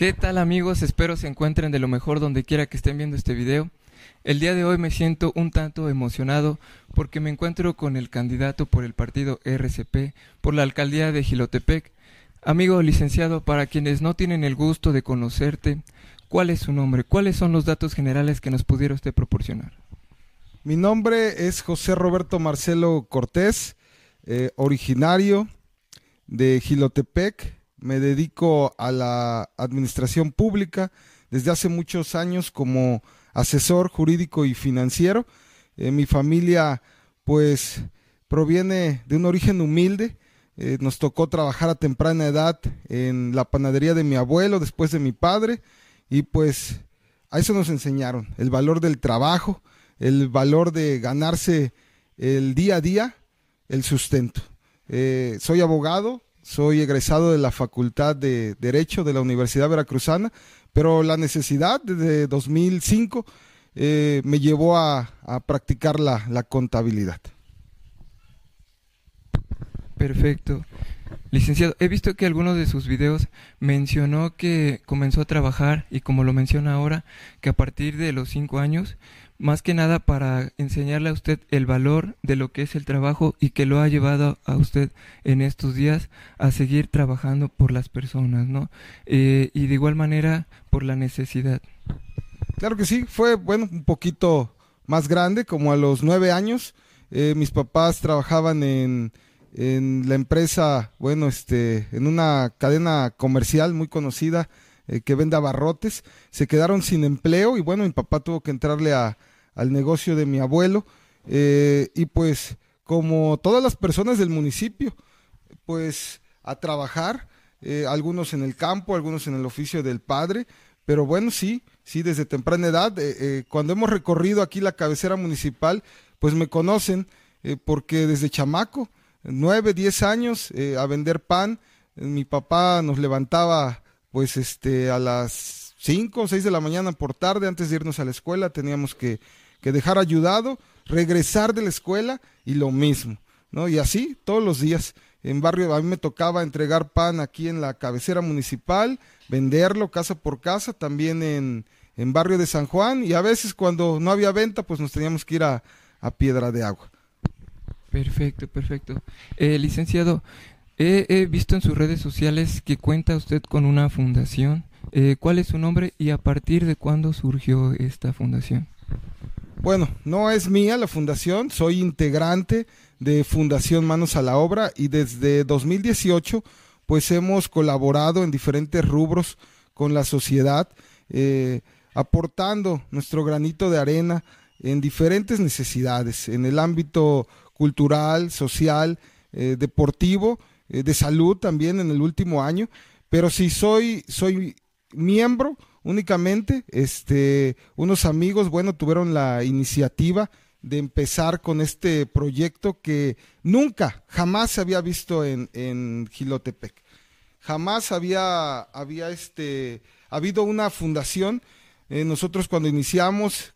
¿Qué tal amigos? Espero se encuentren de lo mejor donde quiera que estén viendo este video. El día de hoy me siento un tanto emocionado porque me encuentro con el candidato por el partido RCP por la alcaldía de Gilotepec. Amigo licenciado, para quienes no tienen el gusto de conocerte, ¿cuál es su nombre? ¿Cuáles son los datos generales que nos pudiera usted proporcionar? Mi nombre es José Roberto Marcelo Cortés, eh, originario de Gilotepec. Me dedico a la administración pública desde hace muchos años como asesor jurídico y financiero. Eh, mi familia, pues, proviene de un origen humilde. Eh, nos tocó trabajar a temprana edad en la panadería de mi abuelo, después de mi padre, y pues a eso nos enseñaron, el valor del trabajo, el valor de ganarse el día a día, el sustento. Eh, soy abogado, soy egresado de la Facultad de Derecho de la Universidad Veracruzana, pero la necesidad desde 2005 eh, me llevó a, practicar la, la contabilidad. Perfecto. Licenciado, he visto que algunos de sus videos mencionó que comenzó a trabajar y como lo menciona ahora, que a partir de los cinco años, más que nada para enseñarle a usted el valor de lo que es el trabajo y que lo ha llevado a usted en estos días a seguir trabajando por las personas, ¿no? Eh, y de igual manera por la necesidad. Claro que sí, fue, bueno, un poquito más grande, como a los nueve años. Eh, mis papás trabajaban en en la empresa, bueno, este, en una cadena comercial muy conocida eh, que vende abarrotes, se quedaron sin empleo y bueno, mi papá tuvo que entrarle a, al negocio de mi abuelo eh, y pues como todas las personas del municipio, pues a trabajar, eh, algunos en el campo, algunos en el oficio del padre, pero bueno, sí, sí, desde temprana edad, cuando hemos recorrido aquí la cabecera municipal, pues me conocen porque desde chamaco, nueve, diez años eh, a vender pan. Mi papá nos levantaba pues este a las cinco o seis de la mañana por tarde antes de irnos a la escuela. Teníamos que, que dejar ayudado, regresar de la escuela y lo mismo. ¿no? Y así todos los días. En barrio, a mí me tocaba entregar pan aquí en la cabecera municipal, venderlo casa por casa, también en, en barrio de San Juan, y a veces cuando no había venta, pues nos teníamos que ir a, a Piedra de Agua. Perfecto, perfecto. Eh, licenciado, he, visto en sus redes sociales que cuenta usted con una fundación. Eh, ¿Cuál es su nombre y a partir de cuándo surgió esta fundación? Bueno, no es mía la fundación, soy integrante de Fundación Manos a la Obra y desde 2018 pues hemos colaborado en diferentes rubros con la sociedad, eh, aportando nuestro granito de arena en diferentes necesidades, en el ámbito cultural, social, eh, deportivo, eh, de salud también en el último año. Pero si soy, soy miembro únicamente, este, unos amigos, bueno, tuvieron la iniciativa de empezar con este proyecto que nunca, jamás se había visto en, en Gilotepec. Jamás había, había este, habido una fundación. Eh, nosotros cuando iniciamos,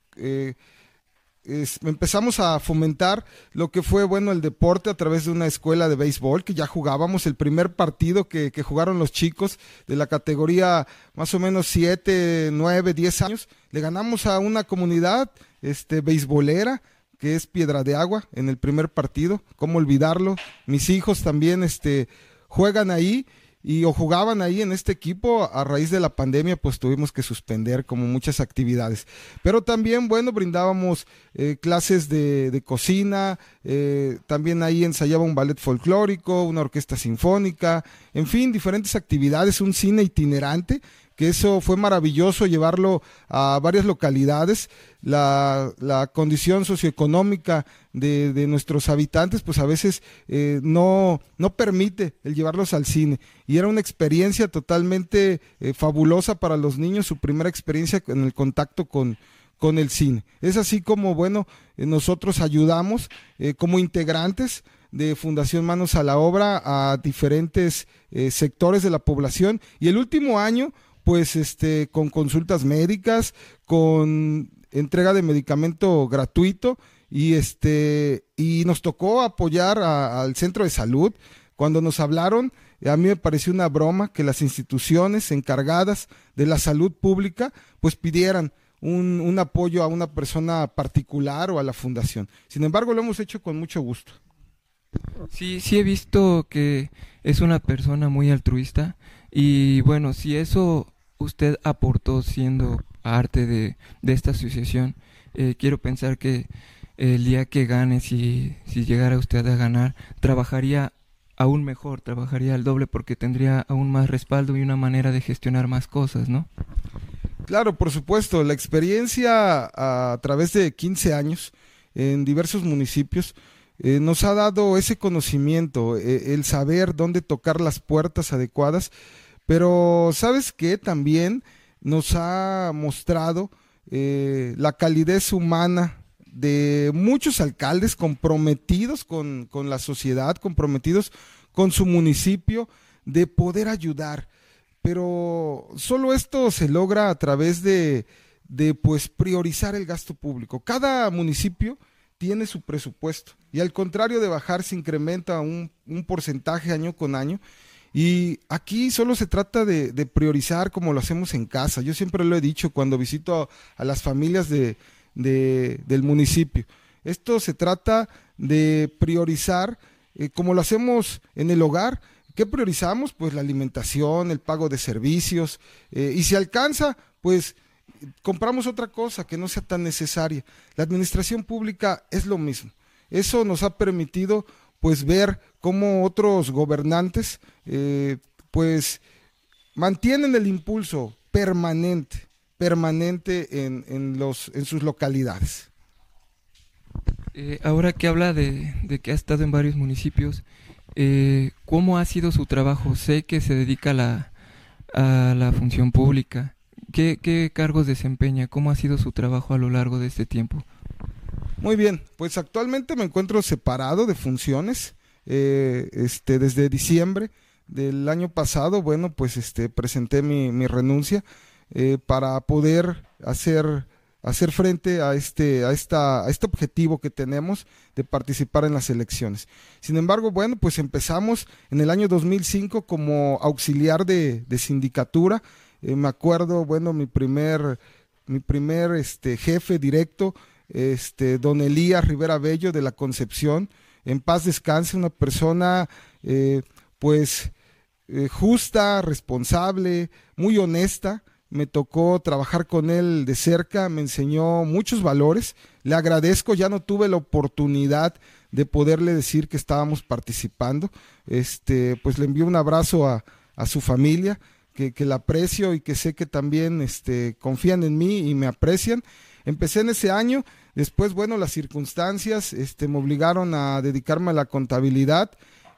empezamos a fomentar lo que fue bueno el deporte a través de una escuela de béisbol que ya jugábamos el primer partido que, jugaron los chicos de la categoría más o menos 7, 9, 10 años. Le ganamos a una comunidad este, beisbolera que es Piedra de Agua en el primer partido. ¿Cómo olvidarlo? Mis hijos también este, juegan ahí y o jugaban ahí en este equipo a raíz de la pandemia pues tuvimos que suspender como muchas actividades. Pero también bueno brindábamos eh, clases de, cocina eh, también ahí ensayaba un ballet folclórico una orquesta sinfónica en fin diferentes actividades un cine itinerante que eso fue maravilloso llevarlo a varias localidades. La, la condición socioeconómica de, de, nuestros habitantes, pues a veces eh, no, no permite el llevarlos al cine. Y era una experiencia totalmente eh, fabulosa para los niños, su primera experiencia en el contacto con, con el cine. Es así como, bueno, eh, nosotros ayudamos como integrantes de Fundación Manos a la Obra a diferentes sectores de la población. Y el último año pues este, con consultas médicas, con entrega de medicamento gratuito y este y nos tocó apoyar al centro de salud cuando nos hablaron a mí me pareció una broma que las instituciones encargadas de la salud pública pues pidieran un, un, apoyo a una persona particular o a la fundación. Sin embargo, lo hemos hecho con mucho gusto. Sí, sí he visto que es una persona muy altruista y bueno, si eso usted aportó siendo parte de, de esta asociación, eh, quiero pensar que el día que gane, si, si llegara usted a ganar, trabajaría aún mejor, trabajaría al doble porque tendría aún más respaldo y una manera de gestionar más cosas, ¿no? Claro, por supuesto, la experiencia a, través de 15 años en diversos municipios eh, nos ha dado ese conocimiento, eh, el saber dónde tocar las puertas adecuadas, pero sabes que también nos ha mostrado eh, la calidez humana de muchos alcaldes comprometidos con, con, la sociedad, comprometidos con su municipio, de poder ayudar. Pero solo esto se logra a través de, de pues priorizar el gasto público. Cada municipio tiene su presupuesto y al contrario de bajar se incrementa un, un porcentaje año con año. Y aquí solo se trata de, priorizar como lo hacemos en casa. Yo siempre lo he dicho cuando visito a las familias de, del municipio. Esto se trata de priorizar, eh, como lo hacemos en el hogar, ¿qué priorizamos? Pues la alimentación, el pago de servicios, eh, y si alcanza, pues compramos otra cosa que no sea tan necesaria. La administración pública es lo mismo. Eso nos ha permitido pues ver cómo otros gobernantes eh, pues mantienen el impulso permanente permanente en, en, los, en sus localidades. Eh, ahora que habla de, de, que ha estado en varios municipios, eh, ¿cómo ha sido su trabajo? Sé que se dedica a la, a la función pública. ¿Qué, ¿Qué cargos desempeña? ¿Cómo ha sido su trabajo a lo largo de este tiempo? Muy bien, pues actualmente me encuentro separado de funciones. Eh, este, desde diciembre del año pasado, bueno, pues este, presenté mi, mi renuncia eh, para poder hacer, hacer frente a este, a, esta, a este objetivo que tenemos de participar en las elecciones. Sin embargo, bueno, pues empezamos en el año 2005 como auxiliar de, de sindicatura. Eh, me acuerdo, bueno, mi primer, mi primer este, jefe directo, este, don Elías Rivera Bello de la Concepción, en paz descanse, una persona eh, pues eh, justa, responsable, muy honesta, me tocó trabajar con él de cerca, me enseñó muchos valores, le agradezco, ya no tuve la oportunidad de poderle decir que estábamos participando, este, pues le envío un abrazo a, a su familia, que, que, la aprecio y que sé que también este, confían en mí y me aprecian. Empecé en ese año, después, bueno, las circunstancias este, me obligaron a dedicarme a la contabilidad,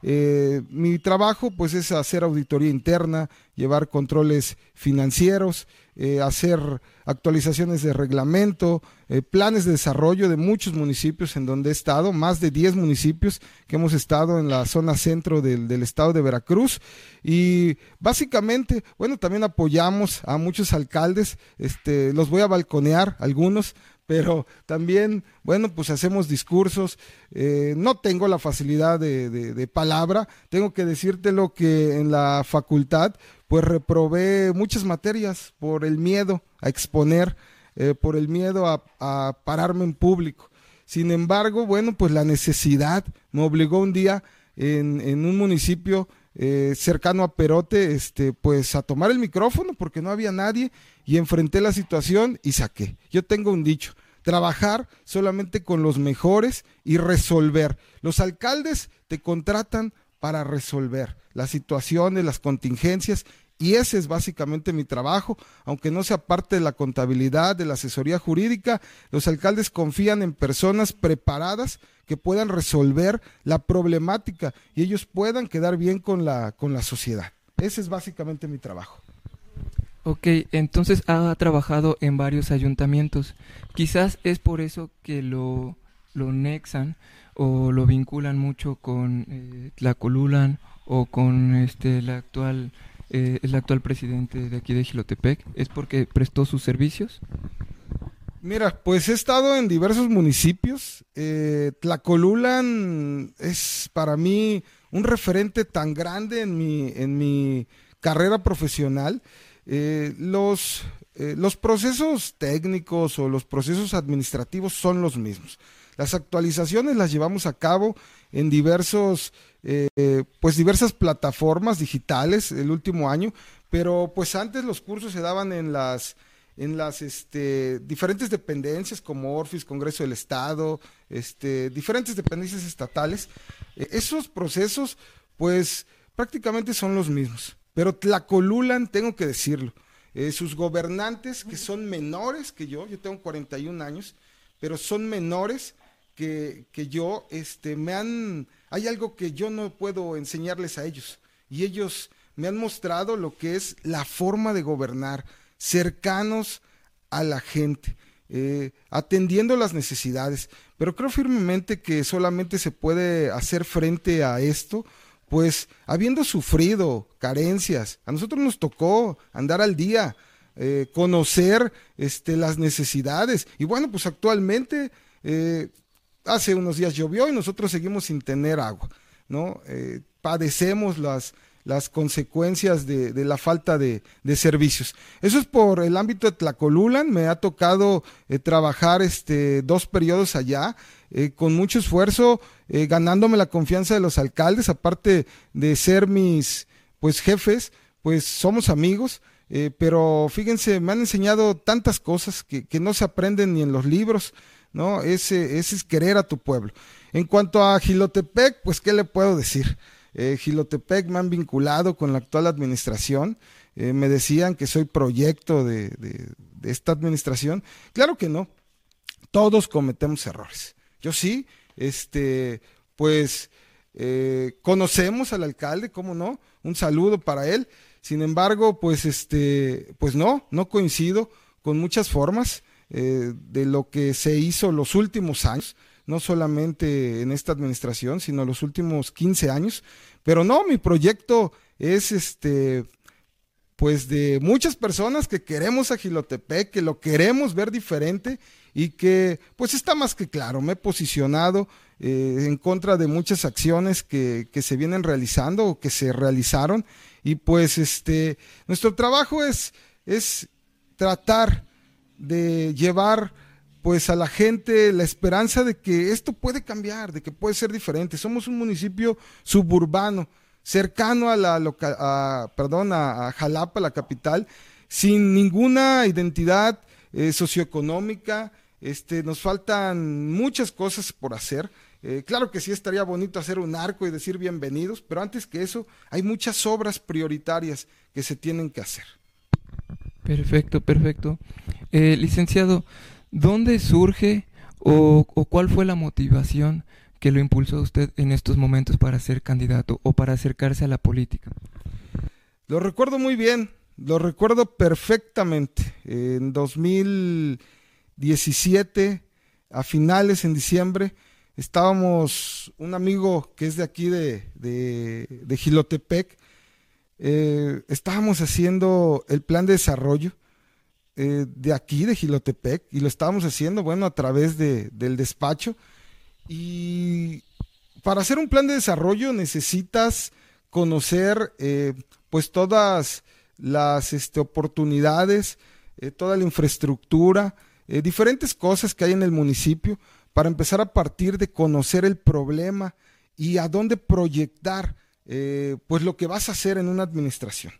eh, mi trabajo pues es hacer auditoría interna, llevar controles financieros, eh, hacer actualizaciones de reglamento, eh, planes de desarrollo de muchos municipios en donde he estado, más de 10 municipios que hemos estado en la zona centro del, del estado de Veracruz. Y básicamente, bueno, también apoyamos a muchos alcaldes, este, los voy a balconear algunos, pero también, bueno, pues hacemos discursos. Eh, no tengo la facilidad de, de, palabra, tengo que decirte lo que en la facultad, pues reprobé muchas materias por el miedo a exponer, eh, por el miedo a, a, pararme en público. Sin embargo, bueno, pues la necesidad me obligó un día en, en un municipio eh, cercano a Perote, este, pues a tomar el micrófono porque no había nadie y enfrenté la situación y saqué. Yo tengo un dicho, trabajar solamente con los mejores y resolver. Los alcaldes te contratan para resolver las situaciones, las contingencias y ese es básicamente mi trabajo, aunque no sea parte de la contabilidad, de la asesoría jurídica, los alcaldes confían en personas preparadas que puedan resolver la problemática y ellos puedan quedar bien con la, con la sociedad. Ese es básicamente mi trabajo. Ok, entonces ha trabajado en varios ayuntamientos. Quizás es por eso que lo, lo nexan o lo vinculan mucho con eh, la Colulan o con este el actual eh, el actual presidente de aquí de Gilotepec. ¿Es porque prestó sus servicios? Mira, pues he estado en diversos municipios. Eh, Tlacolulan es para mí un referente tan grande en mi, en mi carrera profesional. Eh, los, eh, los procesos técnicos o los procesos administrativos son los mismos. Las actualizaciones las llevamos a cabo en diversos, eh, pues diversas plataformas digitales el último año, pero pues antes los cursos se daban en las en las este, diferentes dependencias como Orfis, Congreso del Estado, este, diferentes dependencias estatales. Eh, esos procesos, pues prácticamente son los mismos, pero Tlacolulan, tengo que decirlo, eh, sus gobernantes que son menores que yo, yo tengo 41 años, pero son menores que, que yo, este, me han, hay algo que yo no puedo enseñarles a ellos, y ellos me han mostrado lo que es la forma de gobernar, cercanos a la gente, eh, atendiendo las necesidades. Pero creo firmemente que solamente se puede hacer frente a esto, pues habiendo sufrido carencias, a nosotros nos tocó andar al día, eh, conocer este, las necesidades. Y bueno, pues actualmente, eh, hace unos días llovió y nosotros seguimos sin tener agua, ¿no? padecemos las, las consecuencias de, la falta de, servicios. Eso es por el ámbito de Tlacolulan, me ha tocado eh, trabajar este, dos periodos allá, eh, con mucho esfuerzo, eh, ganándome la confianza de los alcaldes, aparte de ser mis pues jefes, pues somos amigos. pero fíjense, me han enseñado tantas cosas que, que, no se aprenden ni en los libros, ¿no? Ese, ese es querer a tu pueblo. En cuanto a Gilotepec, pues, ¿qué le puedo decir? Eh, Gilotepec me han vinculado con la actual administración. Eh, me decían que soy proyecto de, esta administración. Claro que no. Todos cometemos errores. Yo sí, este, pues eh, conocemos al alcalde, ¿cómo no? Un saludo para él. Sin embargo, pues este, pues no, no coincido con muchas formas de lo que se hizo los últimos años no solamente en esta administración, sino los últimos 15 años. Pero no, mi proyecto es este pues de muchas personas que queremos a Gilotepec, que lo queremos ver diferente y que pues está más que claro, me he posicionado eh, en contra de muchas acciones que, que, se vienen realizando o que se realizaron y pues este nuestro trabajo es, es tratar de llevar pues a la gente la esperanza de que esto puede cambiar, de que puede ser diferente. Somos un municipio suburbano, cercano a la a, perdón, a, Jalapa, la capital, sin ninguna identidad eh, socioeconómica. Este, nos faltan muchas cosas por hacer. Eh, claro que sí estaría bonito hacer un arco y decir bienvenidos, pero antes que eso hay muchas obras prioritarias que se tienen que hacer. Perfecto, perfecto. Eh, licenciado, ¿Dónde surge o, cuál fue la motivación que lo impulsó a usted en estos momentos para ser candidato o para acercarse a la política? Lo recuerdo muy bien, lo recuerdo perfectamente. En 2017, a finales, en diciembre, estábamos, un amigo que es de aquí de, de, Gilotepec, eh, estábamos haciendo el plan de desarrollo eh, de aquí, de Gilotepec, y lo estábamos haciendo, bueno, a través de, del despacho. Y para hacer un plan de desarrollo necesitas conocer, eh, pues, todas las este, oportunidades, toda la infraestructura, diferentes cosas que hay en el municipio, para empezar a partir de conocer el problema y a dónde proyectar, pues, lo que vas a hacer en una administración.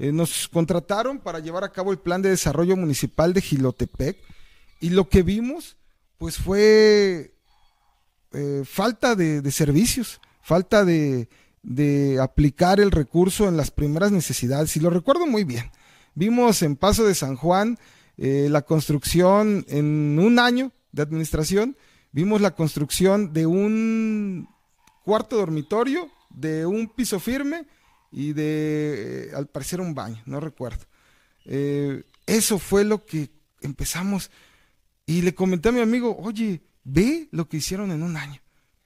Eh, nos contrataron para llevar a cabo el plan de desarrollo municipal de Gilotepec y lo que vimos pues fue eh, falta de, servicios, falta de, aplicar el recurso en las primeras necesidades. Y lo recuerdo muy bien. Vimos en Paso de San Juan eh, la construcción en un año de administración, vimos la construcción de un cuarto dormitorio, de un piso firme, y de, eh, al parecer, un baño, no recuerdo. Eh, eso fue lo que empezamos. Y le comenté a mi amigo, oye, ve lo que hicieron en un año,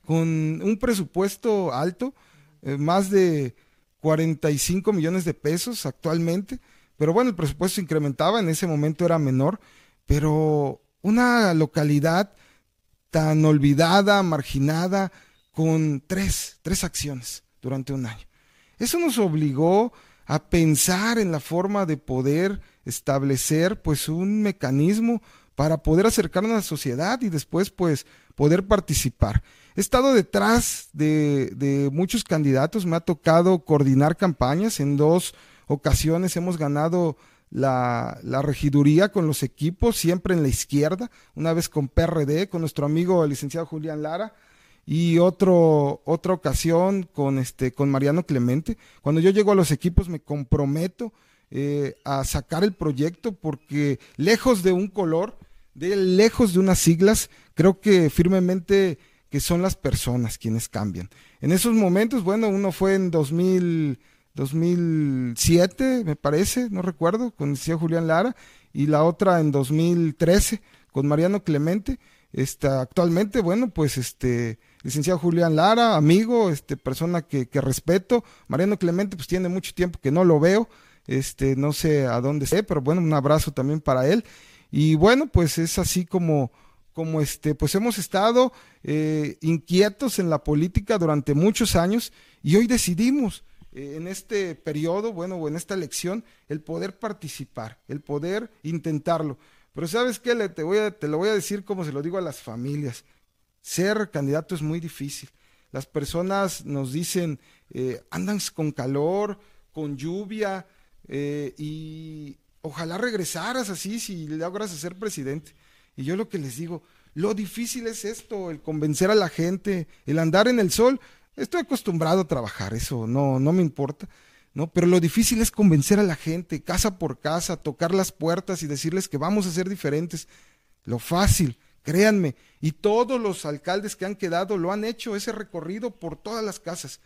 con un presupuesto alto, eh, más de 45 millones de pesos actualmente, pero bueno, el presupuesto incrementaba, en ese momento era menor, pero una localidad tan olvidada, marginada, con tres, tres acciones durante un año. Eso nos obligó a pensar en la forma de poder establecer pues un mecanismo para poder acercarnos a la sociedad y después pues poder participar. He estado detrás de, de muchos candidatos, me ha tocado coordinar campañas, en dos ocasiones hemos ganado la, la, regiduría con los equipos, siempre en la izquierda, una vez con PRD, con nuestro amigo el licenciado Julián Lara, y otro, otra ocasión con, este, con Mariano Clemente. Cuando yo llego a los equipos me comprometo eh, a sacar el proyecto porque lejos de un color, de lejos de unas siglas, creo que firmemente que son las personas quienes cambian. En esos momentos, bueno, uno fue en 2000, 2007, me parece, no recuerdo, con el señor Julián Lara, y la otra en 2013 con Mariano Clemente. Está actualmente, bueno, pues este licenciado Julián Lara, amigo, este persona que, que respeto. Mariano Clemente, pues tiene mucho tiempo que no lo veo, este, no sé a dónde sé, pero bueno, un abrazo también para él. Y bueno, pues es así como, como este, pues hemos estado eh, inquietos en la política durante muchos años y hoy decidimos eh, en este periodo, bueno, o en esta elección, el poder participar, el poder intentarlo. Pero sabes qué, te, voy a, te lo voy a decir como se lo digo a las familias. Ser candidato es muy difícil. Las personas nos dicen, eh, andan con calor, con lluvia, eh, y ojalá regresaras así si logras ser presidente. Y yo lo que les digo, lo difícil es esto, el convencer a la gente, el andar en el sol. Estoy acostumbrado a trabajar, eso no, no me importa, ¿no? Pero lo difícil es convencer a la gente, casa por casa, tocar las puertas y decirles que vamos a ser diferentes. Lo fácil, créanme, y todos los alcaldes que han quedado lo han hecho, ese recorrido por todas las casas.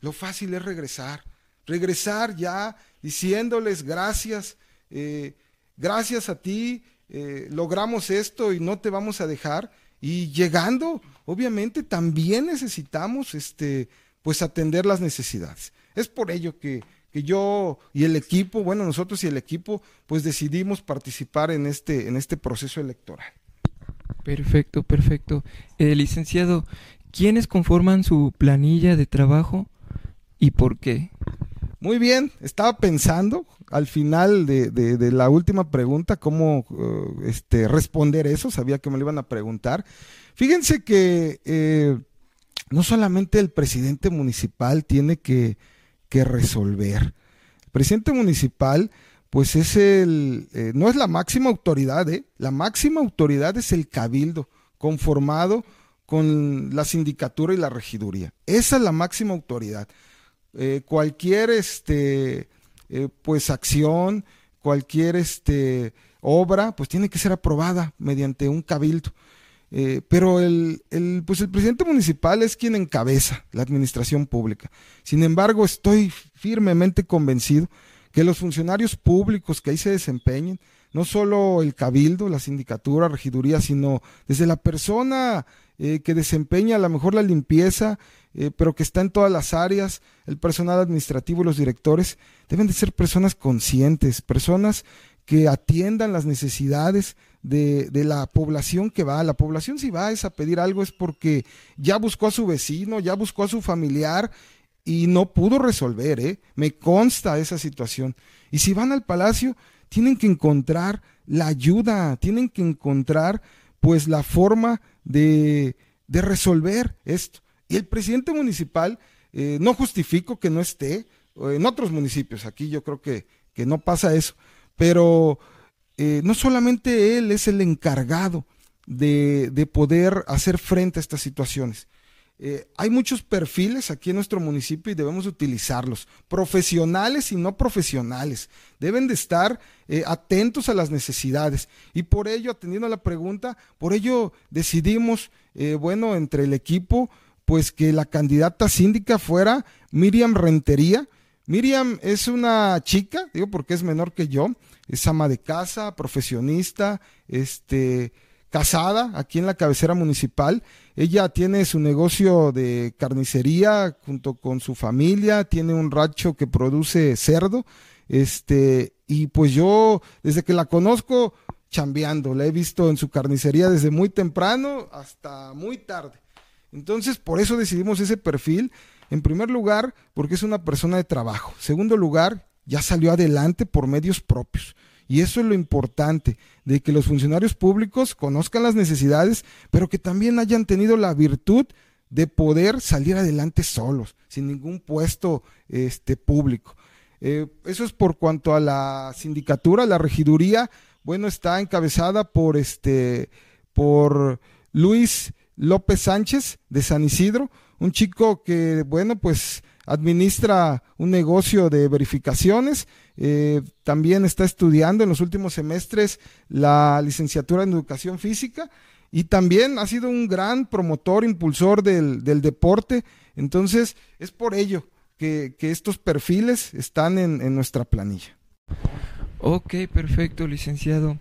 Lo fácil es regresar, regresar ya diciéndoles gracias, eh, gracias a ti, eh, logramos esto y no te vamos a dejar. Y llegando, obviamente, también necesitamos este, pues atender las necesidades. Es por ello que, que yo y el equipo, bueno, nosotros y el equipo, pues decidimos participar en este, en este proceso electoral. Perfecto, perfecto. Eh, licenciado, ¿quiénes conforman su planilla de trabajo y por qué? Muy bien, estaba pensando al final de, de, la última pregunta cómo uh, este, responder eso, sabía que me lo iban a preguntar. Fíjense que eh, no solamente el presidente municipal tiene que, resolver, el presidente municipal pues es el, eh, no es la máxima autoridad, ¿eh? la máxima autoridad es el cabildo conformado con la sindicatura y la regiduría. Esa es la máxima autoridad. Eh, cualquier este, eh, pues acción, cualquier este, obra, pues tiene que ser aprobada mediante un cabildo. Eh, pero el, el, pues el presidente municipal es quien encabeza la administración pública. Sin embargo, estoy firmemente convencido que los funcionarios públicos que ahí se desempeñen, no solo el cabildo, la sindicatura, regiduría, sino desde la persona que desempeña a lo mejor la limpieza, eh, pero que está en todas las áreas, el personal administrativo y los directores, deben de ser personas conscientes, personas que atiendan las necesidades de, la población que va. La población si va es a pedir algo es porque ya buscó a su vecino, ya buscó a su familiar y no pudo resolver, ¿eh? Me consta esa situación. Y si van al palacio, tienen que encontrar la ayuda, tienen que encontrar pues la forma de, de resolver esto. Y el presidente municipal, eh, no justifico que no esté, en otros municipios, aquí yo creo que, que no pasa eso, pero eh, no solamente él es el encargado de, de, poder hacer frente a estas situaciones. Eh, hay muchos perfiles aquí en nuestro municipio y debemos utilizarlos, profesionales y no profesionales. Deben de estar atentos a las necesidades. Y por ello, atendiendo a la pregunta, por ello decidimos, bueno, entre el equipo, pues que la candidata síndica fuera Miriam Rentería. Miriam es una chica, digo porque es menor que yo, es ama de casa, profesionista, este, casada aquí en la cabecera municipal. Ella tiene su negocio de carnicería junto con su familia, tiene un rancho que produce cerdo, este, y pues yo desde que la conozco chambeando, la he visto en su carnicería desde muy temprano hasta muy tarde. Entonces, por eso decidimos ese perfil. En primer lugar, porque es una persona de trabajo. Segundo lugar, ya salió adelante por medios propios. Y eso es lo importante, de que los funcionarios públicos conozcan las necesidades, pero que también hayan tenido la virtud de poder salir adelante solos, sin ningún puesto este, público. Eh, eso es por cuanto a la sindicatura, la regiduría, bueno, está encabezada por este, por Luis López Sánchez de San Isidro, un chico que, bueno, pues administra un negocio de verificaciones, eh, también está estudiando en los últimos semestres la licenciatura en educación física y también ha sido un gran promotor, impulsor del, deporte. Entonces, es por ello que, estos perfiles están en, en nuestra planilla. Ok, perfecto, licenciado.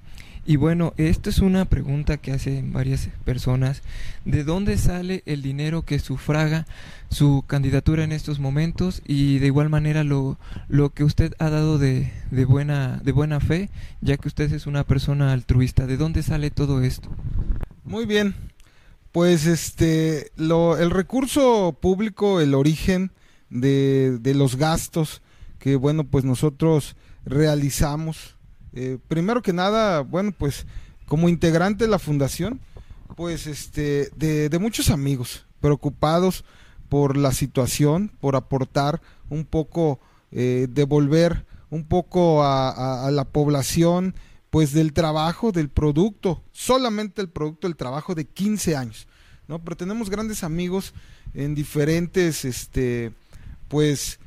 Y bueno, esta es una pregunta que hacen varias personas. ¿De dónde sale el dinero que sufraga su candidatura en estos momentos? Y de igual manera lo, lo que usted ha dado de, de, buena, de buena fe, ya que usted es una persona altruista. ¿De dónde sale todo esto? Muy bien. Pues este, lo, el recurso público, el origen de, de los gastos que, bueno, pues nosotros realizamos. Eh, primero que nada, bueno, pues como integrante de la fundación, pues este, de, muchos amigos preocupados por la situación, por aportar un poco, eh, devolver un poco a, la población pues del trabajo, del producto, solamente el producto del trabajo de 15 años, ¿no? Pero tenemos grandes amigos en diferentes, este, pues,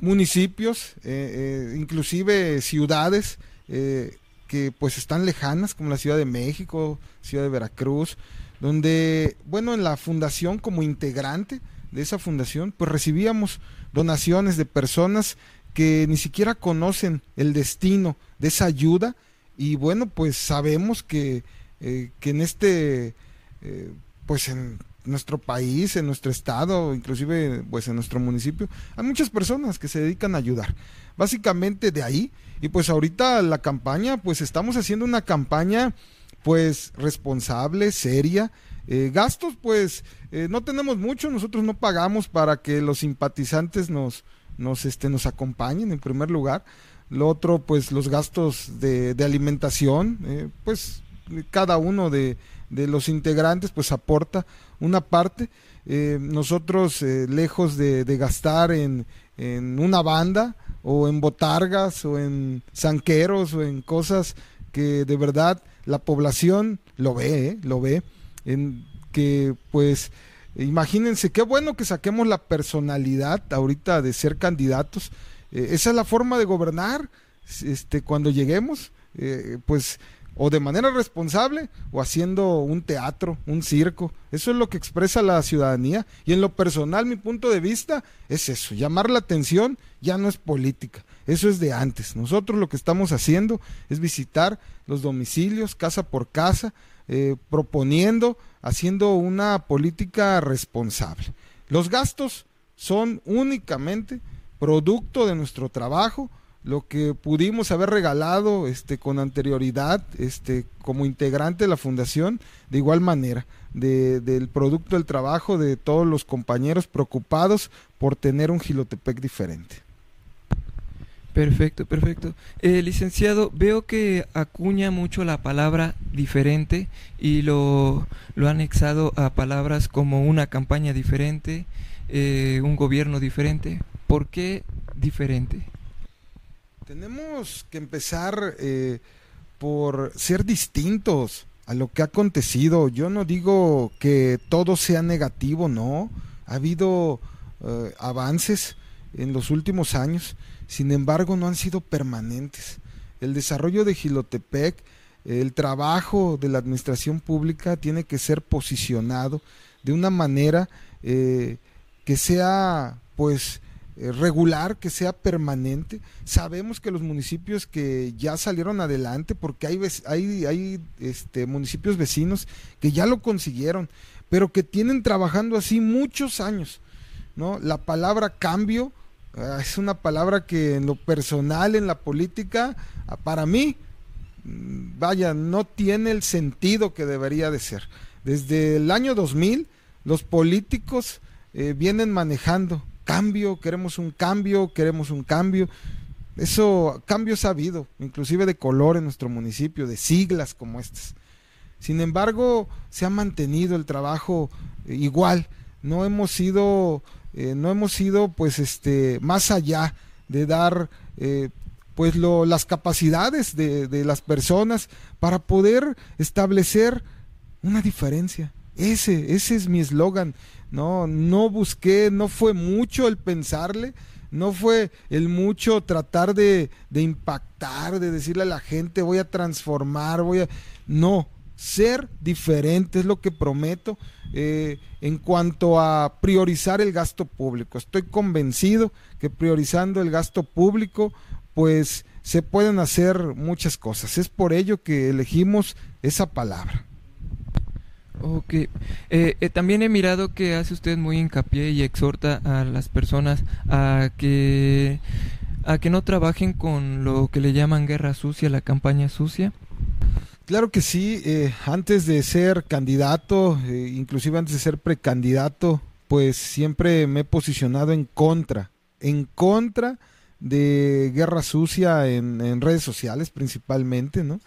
municipios, eh, eh, inclusive ciudades eh, que pues están lejanas, como la Ciudad de México, Ciudad de Veracruz, donde, bueno, en la fundación como integrante de esa fundación, pues recibíamos donaciones de personas que ni siquiera conocen el destino de esa ayuda. Y bueno, pues sabemos que, eh, que en este, eh, pues en nuestro país, en nuestro estado, inclusive pues en nuestro municipio, hay muchas personas que se dedican a ayudar. Básicamente de ahí, y pues ahorita la campaña, pues estamos haciendo una campaña pues responsable, seria, eh, gastos, pues no tenemos mucho, nosotros no pagamos para que los simpatizantes nos, nos, este, nos acompañen en primer lugar. Lo otro, pues los gastos de, alimentación, eh, pues cada uno de, los integrantes pues aporta una parte. Eh, nosotros, eh, lejos de, gastar en, en, una banda o en botargas o en zanqueros o en cosas que de verdad la población lo ve, lo ve, en que pues imagínense qué bueno que saquemos la personalidad ahorita de ser candidatos eh, esa es la forma de gobernar este, cuando lleguemos, eh, pues o de manera responsable o haciendo un teatro, un circo. Eso es lo que expresa la ciudadanía. Y en lo personal, mi punto de vista es eso, llamar la atención ya no es política, eso es de antes. Nosotros lo que estamos haciendo es visitar los domicilios casa por casa, eh, proponiendo, haciendo una política responsable. Los gastos son únicamente producto de nuestro trabajo, lo que pudimos haber regalado este, con anterioridad este, como integrante de la fundación, de igual manera, del producto del trabajo de todos los compañeros preocupados por tener un Gilotepec diferente. Perfecto, perfecto. Eh, licenciado, veo que acuña mucho la palabra diferente y lo, lo ha anexado a palabras como una campaña diferente, eh, un gobierno diferente. ¿Por qué diferente? Tenemos que empezar eh, por ser distintos a lo que ha acontecido. Yo no digo que todo sea negativo, no. Ha habido eh, avances en los últimos años, sin embargo no han sido permanentes. El desarrollo de Gilotepec, el trabajo de la administración pública tiene que ser posicionado de una manera eh, que sea pues regular, que sea permanente. Sabemos que los municipios que ya salieron adelante, porque hay, hay, hay este, municipios vecinos que ya lo consiguieron, pero que tienen trabajando así muchos años. ¿no? La palabra cambio ah, es una palabra que en lo personal, en la política, ah, para mí, mm, vaya, no tiene el sentido que debería de ser. Desde el año 2000, los políticos eh, vienen manejando. Cambio, queremos un cambio, queremos un cambio. Eso, cambios ha habido, inclusive de color en nuestro municipio, de siglas como estas. Sin embargo, se ha mantenido el trabajo eh, igual. No hemos sido, eh, no hemos sido, pues, este, más allá de dar, pues, lo, las capacidades de, de las personas para poder establecer una diferencia. Ese, ese es mi eslogan. No, no busqué, no fue mucho el pensarle, no fue el mucho tratar de, de impactar, de decirle a la gente voy a transformar, voy a... No, ser diferente es lo que prometo eh, en cuanto a priorizar el gasto público. Estoy convencido que priorizando el gasto público, pues se pueden hacer muchas cosas. Es por ello que elegimos esa palabra. Ok. Eh, eh, también he mirado que hace usted muy hincapié y exhorta a las personas a que, a que no trabajen con lo que le llaman guerra sucia, la campaña sucia. Claro que sí. Eh, antes de ser candidato, inclusive antes de ser precandidato, pues siempre me he posicionado en contra, en contra de guerra sucia en redes sociales principalmente, ¿no?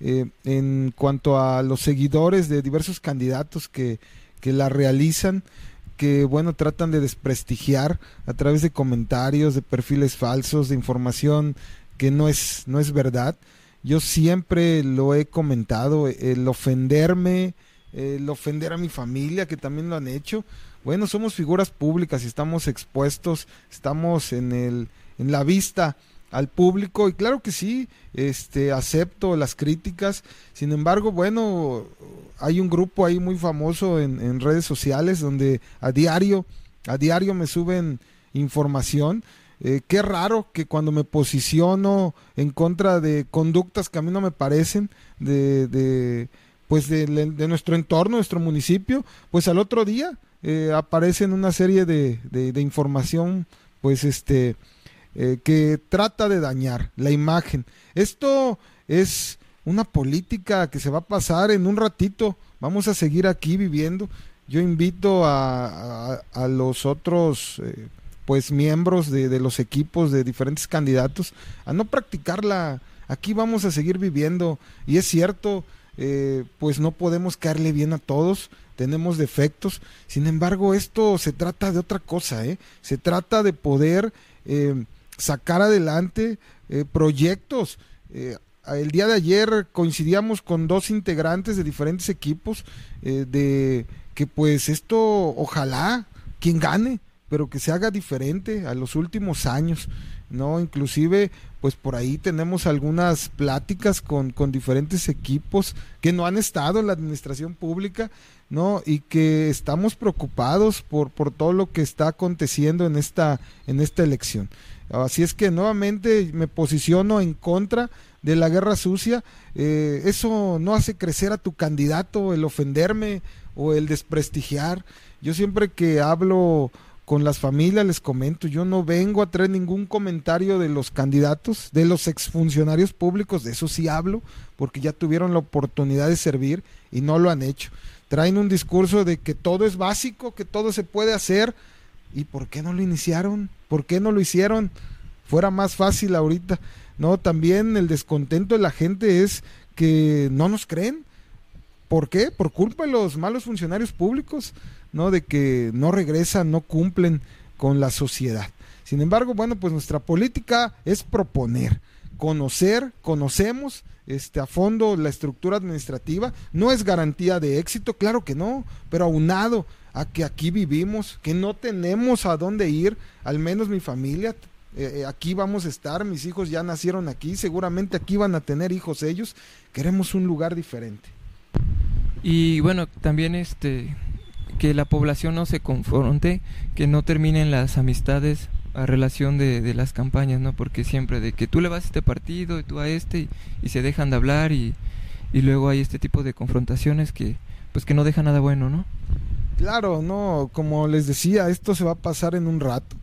Eh, en cuanto a los seguidores de diversos candidatos que, que la realizan, que bueno, tratan de desprestigiar a través de comentarios, de perfiles falsos, de información que no es, no es verdad. Yo siempre lo he comentado, el ofenderme, el ofender a mi familia, que también lo han hecho. Bueno, somos figuras públicas y estamos expuestos, estamos en, el, en la vista al público y claro que sí, este acepto las críticas. Sin embargo, bueno, hay un grupo ahí muy famoso en, redes sociales donde a diario, a diario me suben información. Eh, qué raro que cuando me posiciono en contra de conductas que a mí no me parecen, de, de pues de, nuestro entorno, nuestro municipio, pues al otro día eh, aparecen una serie de, de información, pues este, eh, que trata de dañar la imagen. Esto es una política que se va a pasar en un ratito. Vamos a seguir aquí viviendo. Yo invito a, a, los otros eh, pues miembros de, de, los equipos de diferentes candidatos a no practicarla. Aquí vamos a seguir viviendo. Y es cierto, eh, pues no podemos caerle bien a todos tenemos defectos. Sin embargo, esto se trata de otra cosa, ¿eh? Se trata de poder sacar adelante eh, proyectos. Eh, el día de ayer coincidíamos con dos integrantes de diferentes equipos eh, de que pues esto ojalá quien gane, pero que se haga diferente a los últimos años, ¿no? Inclusive pues por ahí tenemos algunas pláticas con, con diferentes equipos que no han estado en la administración pública, ¿no? Y que estamos preocupados por, por todo lo que está aconteciendo en esta, en esta elección. Así es que nuevamente me posiciono en contra de la guerra sucia. Eh, eso no hace crecer a tu candidato, el ofenderme o el desprestigiar. Yo siempre que hablo con las familias les comento, yo no vengo a traer ningún comentario de los candidatos, de los exfuncionarios públicos, de eso sí hablo, porque ya tuvieron la oportunidad de servir y no lo han hecho. Traen un discurso de que todo es básico, que todo se puede hacer, ¿Y por qué no lo iniciaron? ¿Por qué no lo hicieron? Fuera más fácil ahorita. No, también el descontento de la gente es que no nos creen. ¿Por qué? Por culpa de los malos funcionarios públicos, ¿no? De que no regresan, no cumplen con la sociedad. Sin embargo, bueno, pues nuestra política es proponer, conocer, conocemos este, a fondo la estructura administrativa. No es garantía de éxito, claro que no, pero aunado a que aquí vivimos, que no tenemos a dónde ir, al menos mi familia. Eh, eh, aquí vamos a estar, mis hijos ya nacieron aquí, seguramente aquí van a tener hijos ellos. Queremos un lugar diferente. Y bueno, también este que la población no se confronte, que no terminen las amistades a relación de, las campañas, ¿no? Porque siempre de que tú le vas a este partido y tú a este y, se dejan de hablar y, y, luego hay este tipo de confrontaciones que pues que no deja nada bueno, ¿no? Claro, no, como les decía, esto se va a pasar en un rato.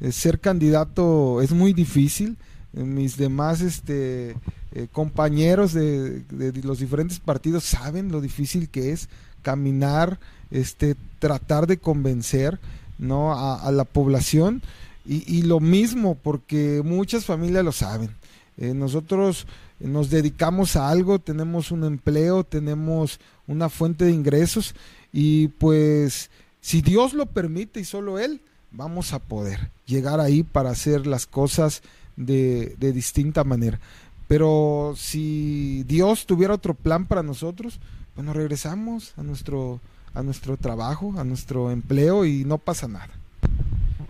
Eh, ser candidato es muy difícil. Eh, mis demás este, eh, compañeros de, los diferentes partidos saben lo difícil que es caminar, este, tratar de convencer. ¿no? a, la población y, lo mismo porque muchas familias lo saben. Nosotros nos dedicamos a algo, tenemos un empleo, tenemos una fuente de ingresos y pues si Dios lo permite y solo Él, vamos a poder llegar ahí para hacer las cosas de, de distinta manera. Pero si Dios tuviera otro plan para nosotros, bueno, regresamos a nuestro, a nuestro trabajo, a nuestro empleo y no pasa nada.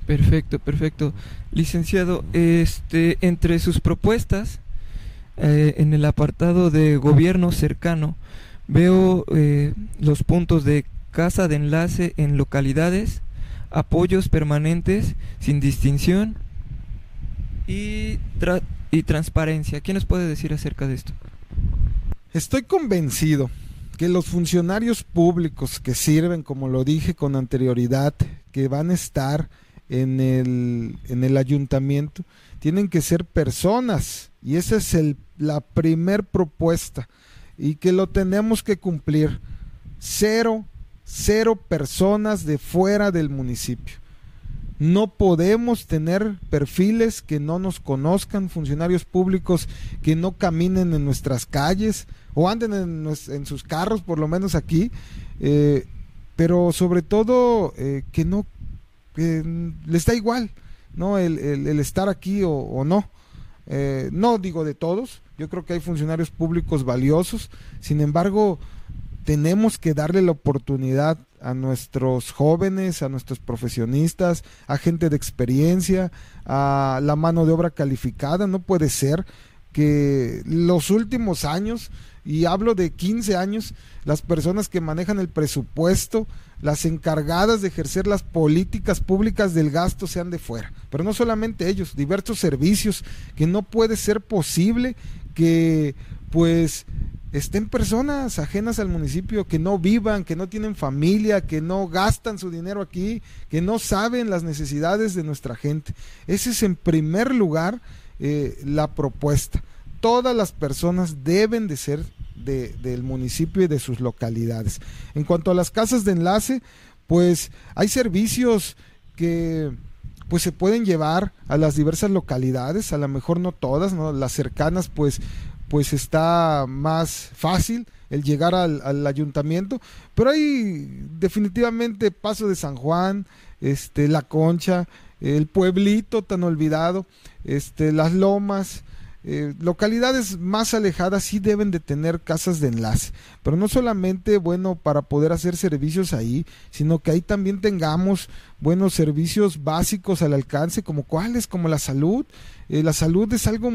Perfecto, perfecto. Licenciado, este, entre sus propuestas, eh, en el apartado de gobierno cercano, veo eh, los puntos de casa de enlace en localidades, apoyos permanentes sin distinción y, y transparencia. ¿Quién nos puede decir acerca de esto? Estoy convencido que los funcionarios públicos que sirven, como lo dije con anterioridad, que van a estar en el, en el ayuntamiento, tienen que ser personas. Y esa es el, la primer propuesta. Y que lo tenemos que cumplir. Cero, cero personas de fuera del municipio. No podemos tener perfiles que no nos conozcan, funcionarios públicos que no caminen en nuestras calles o anden en, sus carros, por lo menos aquí, eh, pero sobre todo eh, que no les da igual, ¿no? El, estar aquí o, no. Eh, no digo de todos, yo creo que hay funcionarios públicos valiosos, sin embargo, tenemos que darle la oportunidad a nuestros jóvenes, a nuestros profesionistas, a gente de experiencia, a la mano de obra calificada. No puede ser que los últimos años, y hablo de 15 años, las personas que manejan el presupuesto, las encargadas de ejercer las políticas públicas del gasto sean de fuera. Pero no solamente ellos, diversos servicios que no puede ser posible que pues estén personas ajenas al municipio, que no vivan, que no tienen familia, que no gastan su dinero aquí, que no saben las necesidades de nuestra gente. Ese es en primer lugar eh, la propuesta. Todas las personas deben de ser del municipio y de sus localidades. En cuanto a las casas de enlace, pues hay servicios que pues se pueden llevar a las diversas localidades, a lo mejor no todas, ¿no? las cercanas pues pues está más fácil el llegar al, ayuntamiento, pero hay definitivamente Paso de San Juan, este La Concha, el pueblito tan olvidado, este las lomas, eh, localidades más alejadas sí deben de tener casas de enlace, pero no solamente, bueno, para poder hacer servicios ahí, sino que ahí también tengamos buenos servicios básicos al alcance, como cuáles, como la salud. Eh, la salud es algo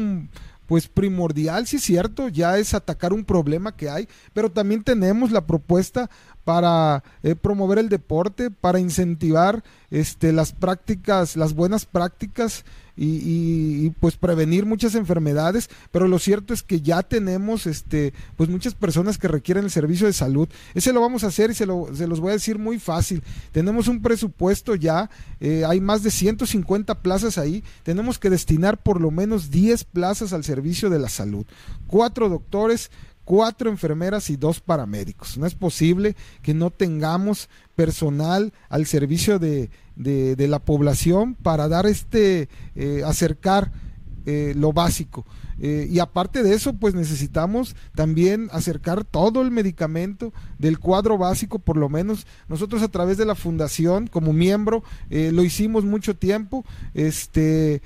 pues primordial, sí es cierto, ya es atacar un problema que hay, pero también tenemos la propuesta para eh, promover el deporte, para incentivar este, las prácticas, las buenas prácticas y, pues prevenir muchas enfermedades, pero lo cierto es que ya tenemos este, pues muchas personas que requieren el servicio de salud. Ese lo vamos a hacer y se, lo, se los voy a decir muy fácil. Tenemos un presupuesto ya, eh, hay más de 150 plazas ahí, tenemos que destinar por lo menos 10 plazas al servicio de la salud. Cuatro doctores, cuatro enfermeras y dos paramédicos. No es posible que no tengamos personal al servicio de, de, la población para dar este, eh, acercar eh, lo básico. Eh, y aparte de eso, pues necesitamos también acercar todo el medicamento del cuadro básico, por lo menos nosotros a través de la fundación, como miembro, lo hicimos mucho tiempo. Este,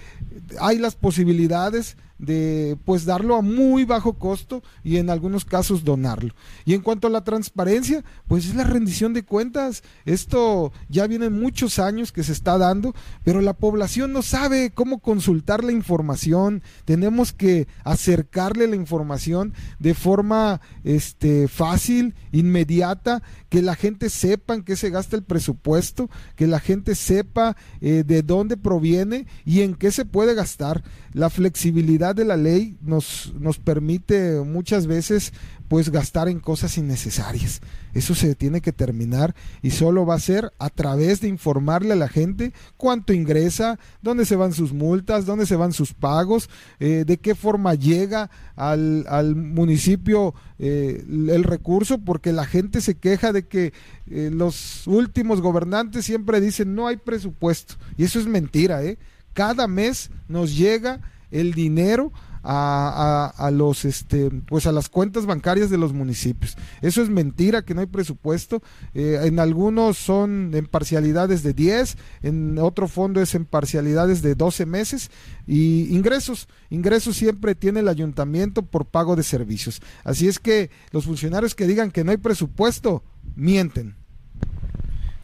hay las posibilidades de pues darlo a muy bajo costo y en algunos casos donarlo. Y en cuanto a la transparencia, pues es la rendición de cuentas. Esto ya viene muchos años que se está dando, pero la población no sabe cómo consultar la información. Tenemos que acercarle la información de forma este fácil, inmediata, que la gente sepa en qué se gasta el presupuesto, que la gente sepa eh, de dónde proviene y en qué se puede gastar. la flexibilidad de la ley nos, nos permite muchas veces pues gastar en cosas innecesarias. Eso se tiene que terminar y solo va a ser a través de informarle a la gente cuánto ingresa, dónde se van sus multas, dónde se van sus pagos, eh, de qué forma llega al, al municipio eh, el recurso, porque la gente se queja de que eh, los últimos gobernantes siempre dicen no hay presupuesto. Y eso es mentira, ¿eh? Cada mes nos llega el dinero a, a, los este pues a las cuentas bancarias de los municipios. Eso es mentira que no hay presupuesto. Eh, en algunos son en parcialidades de 10, en otro fondo es en parcialidades de 12 meses y ingresos, ingresos siempre tiene el ayuntamiento por pago de servicios. Así es que los funcionarios que digan que no hay presupuesto mienten.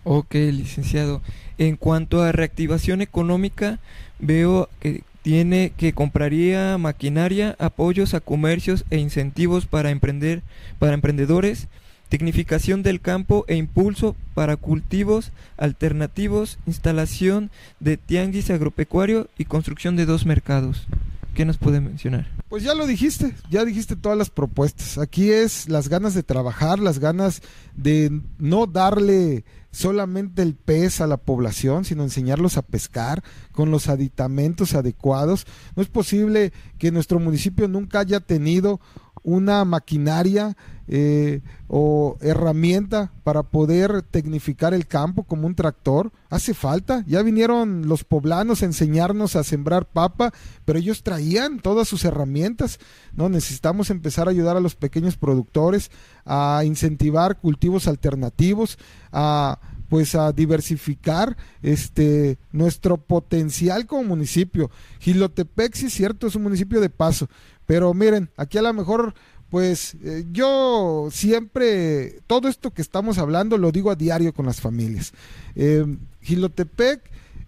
Ok, licenciado. En cuanto a reactivación económica, veo que tiene que compraría maquinaria, apoyos a comercios e incentivos para emprender para emprendedores, tecnificación del campo e impulso para cultivos alternativos, instalación de tianguis agropecuario y construcción de dos mercados. ¿Qué nos puede mencionar? Pues ya lo dijiste, ya dijiste todas las propuestas. Aquí es las ganas de trabajar, las ganas de no darle solamente el pez a la población, sino enseñarlos a pescar con los aditamentos adecuados. No es posible que nuestro municipio nunca haya tenido una maquinaria eh, o herramienta para poder tecnificar el campo como un tractor. Hace falta. Ya vinieron los poblanos a enseñarnos a sembrar papa, pero ellos traían todas sus herramientas. No necesitamos empezar a ayudar a los pequeños productores a incentivar cultivos alternativos, a pues a diversificar este nuestro potencial como municipio. Gilotepec sí es cierto, es un municipio de paso, pero miren, aquí a lo mejor pues eh, yo siempre, todo esto que estamos hablando lo digo a diario con las familias. Eh, Gilotepec,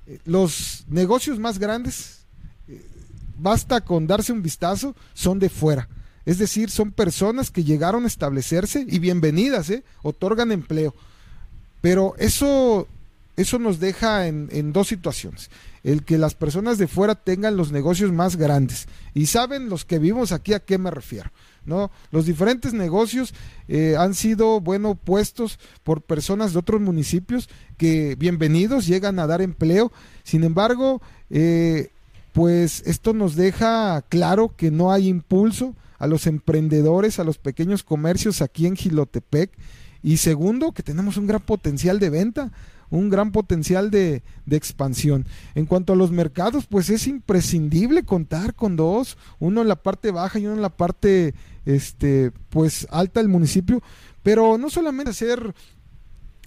eh, los negocios más grandes, basta con darse un vistazo, son de fuera. Es decir, son personas que llegaron a establecerse y bienvenidas, ¿eh? otorgan empleo. Pero eso, eso nos deja en, dos situaciones el que las personas de fuera tengan los negocios más grandes. Y saben los que vivimos aquí a qué me refiero. ¿no? Los diferentes negocios eh, han sido, bueno, puestos por personas de otros municipios que, bienvenidos, llegan a dar empleo. Sin embargo, eh, pues esto nos deja claro que no hay impulso a los emprendedores, a los pequeños comercios aquí en Gilotepec. Y segundo, que tenemos un gran potencial de venta un gran potencial de, expansión. En cuanto a los mercados, pues es imprescindible contar con dos, uno en la parte baja y uno en la parte este, pues alta del municipio, pero no solamente hacer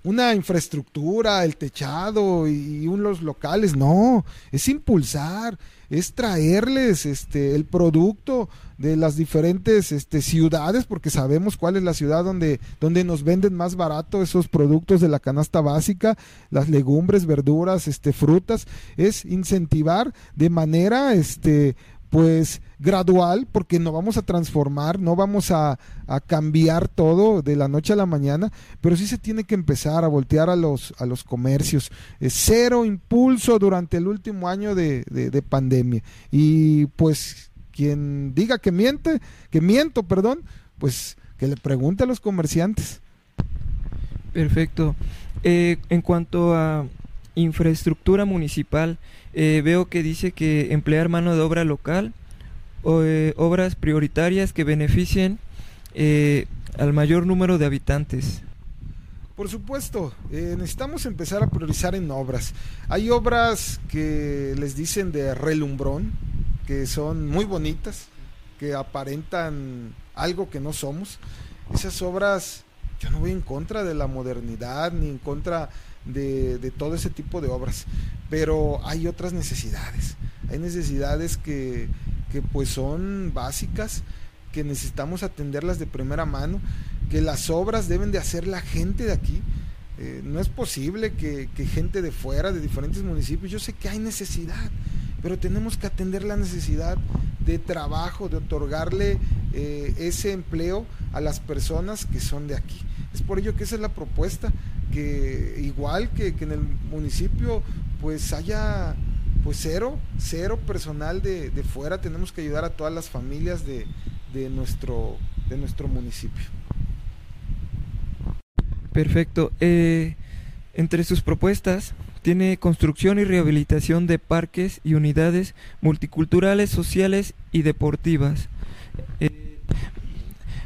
una infraestructura, el techado y unos locales, no, es impulsar, es traerles este el producto de las diferentes este, ciudades, porque sabemos cuál es la ciudad donde, donde nos venden más barato esos productos de la canasta básica, las legumbres, verduras, este, frutas, es incentivar de manera este, pues gradual, porque no vamos a transformar, no vamos a, cambiar todo de la noche a la mañana, pero sí se tiene que empezar a voltear a los, a los comercios. cero impulso durante el último año de, de, pandemia. Y pues quien diga que miente, que miento, perdón, pues que le pregunte a los comerciantes. Perfecto. Eh, en cuanto a infraestructura municipal, eh, veo que dice que emplear mano de obra local o, eh, obras prioritarias que beneficien eh, al mayor número de habitantes. Por supuesto, necesitamos empezar a priorizar en obras. Hay obras que les dicen de relumbrón, que son muy bonitas, que aparentan algo que no somos. Esas obras, yo no voy en contra de la modernidad ni en contra de, todo ese tipo de obras. Pero hay otras necesidades. Hay necesidades que, pues son básicas, que necesitamos atenderlas de primera mano, que las obras deben de hacer la gente de aquí. Eh, no es posible que, gente de fuera, de diferentes municipios, yo sé que hay necesidad, pero tenemos que atender la necesidad de trabajo, de otorgarle eh, ese empleo a las personas que son de aquí. Es por ello que esa es la propuesta, que igual que, en el municipio pues haya pues cero, cero personal de, de fuera, tenemos que ayudar a todas las familias de, de, nuestro, de nuestro municipio. Perfecto. Eh, entre sus propuestas tiene construcción y rehabilitación de parques y unidades multiculturales, sociales y deportivas. Eh,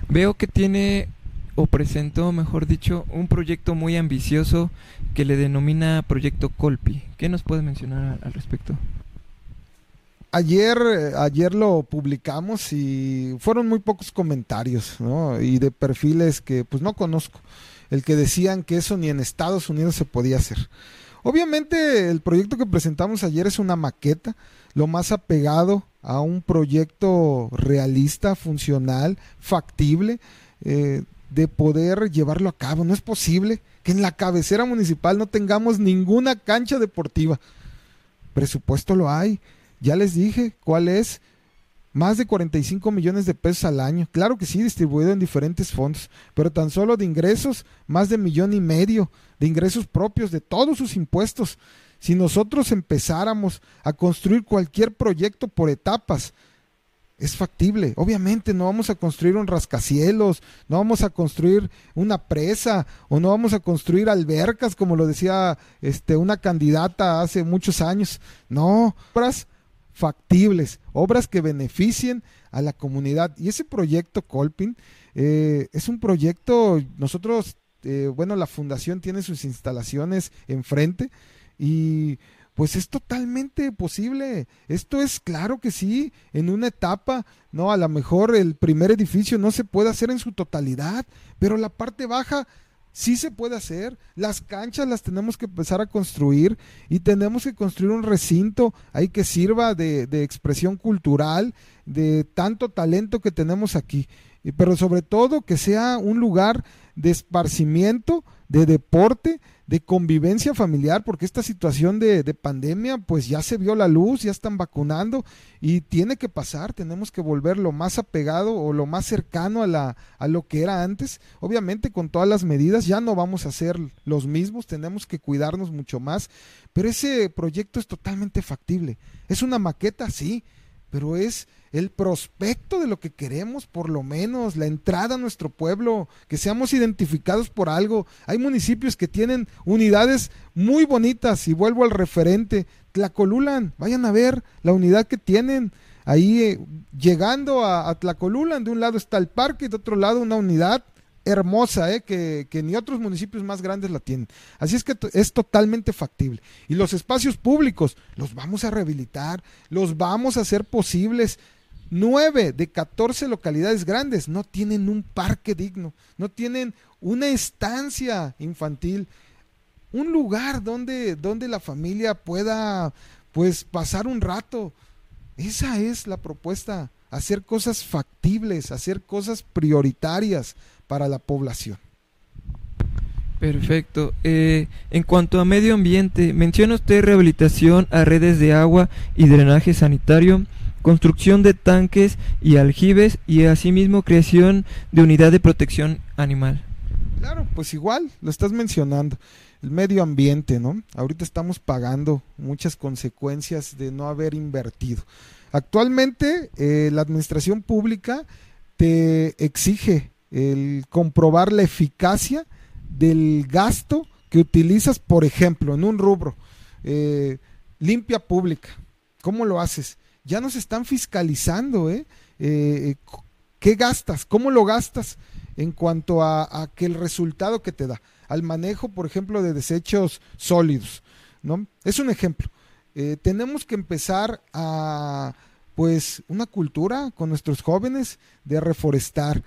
veo que tiene presentó, mejor dicho, un proyecto muy ambicioso que le denomina Proyecto Colpi. ¿Qué nos puede mencionar al respecto? Ayer, ayer lo publicamos y fueron muy pocos comentarios, ¿no? Y de perfiles que pues no conozco, el que decían que eso ni en Estados Unidos se podía hacer. Obviamente el proyecto que presentamos ayer es una maqueta, lo más apegado a un proyecto realista, funcional, factible, eh, de poder llevarlo a cabo. No es posible que en la cabecera municipal no tengamos ninguna cancha deportiva. Presupuesto lo hay ya les dije cuál es. Más de 45 millones de pesos al año. Claro que sí, distribuido en diferentes fondos, pero tan solo de ingresos, más de millón y medio de ingresos propios de todos sus impuestos. Si nosotros empezáramos a construir cualquier proyecto por etapas, es factible. Obviamente no vamos a construir un rascacielos, no vamos a construir una presa o no vamos a construir albercas como lo decía este una candidata hace muchos años. No, factibles, obras que beneficien a la comunidad. Y ese proyecto Colpin eh, es un proyecto, nosotros, eh, bueno, la fundación tiene sus instalaciones enfrente y pues es totalmente posible. Esto es claro que sí, en una etapa, no, a lo mejor el primer edificio no se puede hacer en su totalidad, pero la parte baja Sí se puede hacer. Las canchas las tenemos que empezar a construir y tenemos que construir un recinto ahí que sirva de, de expresión cultural, de tanto talento que tenemos aquí. Pero sobre todo que sea un lugar de esparcimiento, de deporte, de convivencia familiar, porque esta situación de, pandemia, pues ya se vio la luz, ya están vacunando y tiene que pasar, tenemos que volver lo más apegado o lo más cercano a, la, a lo que era antes. Obviamente con todas las medidas ya no vamos a ser los mismos, tenemos que cuidarnos mucho más, pero ese proyecto es totalmente factible. Es una maqueta, sí, pero es el prospecto de lo que queremos, por lo menos, la entrada a nuestro pueblo, que seamos identificados por algo. Hay municipios que tienen unidades muy bonitas, y vuelvo al referente, Tlacolulan, vayan a ver la unidad que tienen. Ahí eh, llegando a, a Tlacolulan, de un lado está el parque y de otro lado una unidad hermosa, ¿eh? que, que, ni otros municipios más grandes la tienen. Así es que es totalmente factible. Y los espacios públicos los vamos a rehabilitar, los vamos a hacer posibles. Nueve de 14 localidades grandes no tienen un parque digno, no tienen una estancia infantil, un lugar donde, donde la familia pueda pues pasar un rato. Esa es la propuesta, hacer cosas factibles, hacer cosas prioritarias para la población. Perfecto. Eh, en cuanto a medio ambiente, menciona usted rehabilitación a redes de agua y drenaje sanitario, construcción de tanques y aljibes y asimismo creación de unidad de protección animal. Claro, pues igual, lo estás mencionando. El medio ambiente, ¿no? Ahorita estamos pagando muchas consecuencias de no haber invertido. Actualmente, eh, la administración pública te exige el comprobar la eficacia del gasto que utilizas, por ejemplo, en un rubro, eh, limpia pública. ¿Cómo lo haces? Ya nos están fiscalizando, ¿eh? eh qué gastas? ¿Cómo lo gastas? En cuanto a, que el resultado que te da, al manejo, por ejemplo, de desechos sólidos, ¿no? Es un ejemplo. Eh, tenemos que empezar a, pues, una cultura con nuestros jóvenes de reforestar.